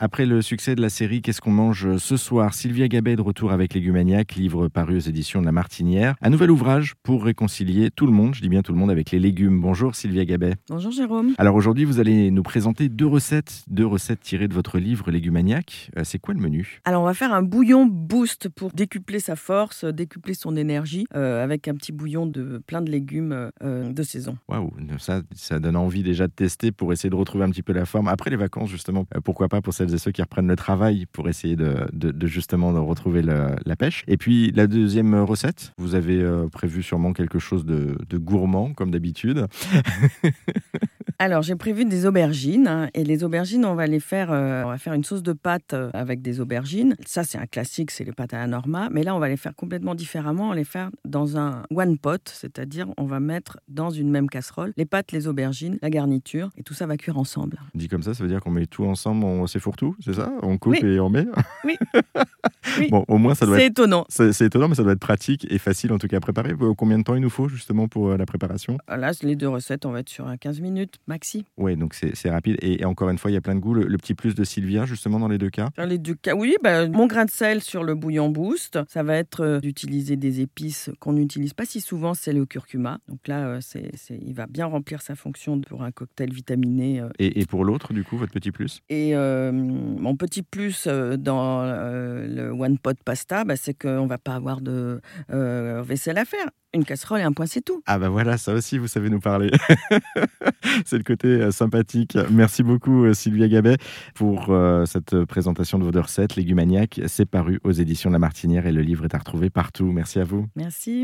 Après le succès de la série Qu'est-ce qu'on mange ce soir? Sylvia Gabet de retour avec Légumaniac, livre paru aux éditions de La Martinière. Un nouvel ouvrage pour réconcilier tout le monde, je dis bien tout le monde, avec les légumes. Bonjour Sylvia Gabet. Bonjour Jérôme. Alors aujourd'hui, vous allez nous présenter deux recettes, deux recettes tirées de votre livre Légumaniac. Euh, c'est quoi le menu? Alors on va faire un bouillon boost pour décupler sa force, décupler son énergie, euh, avec un petit bouillon de plein de légumes euh, de saison. Waouh, ça, ça donne envie déjà de tester pour essayer de retrouver un petit peu la forme. Après les vacances, justement, pourquoi pas pour et ceux qui reprennent le travail pour essayer de, justement de retrouver la pêche. Et puis la deuxième recette, vous avez euh, prévu sûrement quelque chose de gourmand comme d'habitude. Alors, j'ai prévu des aubergines. Hein, et les aubergines, on va les faire, euh, on va faire une sauce de pâte euh, avec des aubergines. Ça, c'est un classique, c'est les pâtes à la norma. Mais là, on va les faire complètement différemment. On va les faire dans un one pot, c'est-à-dire on va mettre dans une même casserole les pâtes, les aubergines, la garniture, et tout ça va cuire ensemble. Dit comme ça, ça veut dire qu'on met tout ensemble, on s'effourre-tout, c'est ça? On coupe et on met? Oui. Bon, au moins, ça doit C'est être... étonnant. C'est étonnant, mais ça doit être pratique et facile en tout cas à préparer. Combien de temps il nous faut justement pour euh, la préparation? Là, les deux recettes, on va être sur 15 minutes maxi. Oui, donc c'est rapide. Et, encore une fois, il y a plein de goûts. Le, petit plus de Sylvia, justement, dans les deux cas Dans les deux cas, oui. Bah, mon grain de sel sur le bouillon boost, ça va être euh, d'utiliser des épices qu'on n'utilise pas si souvent, c'est le curcuma. Donc là, euh, il va bien remplir sa fonction pour un cocktail vitaminé. Et, pour l'autre, du coup, votre petit plus? Et mon petit plus dans le one pot pasta, bah, c'est qu'on va pas avoir de vaisselle à faire une casserole et un point, c'est tout. Ah bah voilà, ça aussi, vous savez nous parler. c'est le côté euh, sympathique. Merci beaucoup euh, Sylvia Gabet pour euh, cette présentation de vos deux recettes. Légumaniac, c'est paru aux éditions de La Martinière et le livre est à retrouver partout. Merci à vous. Merci.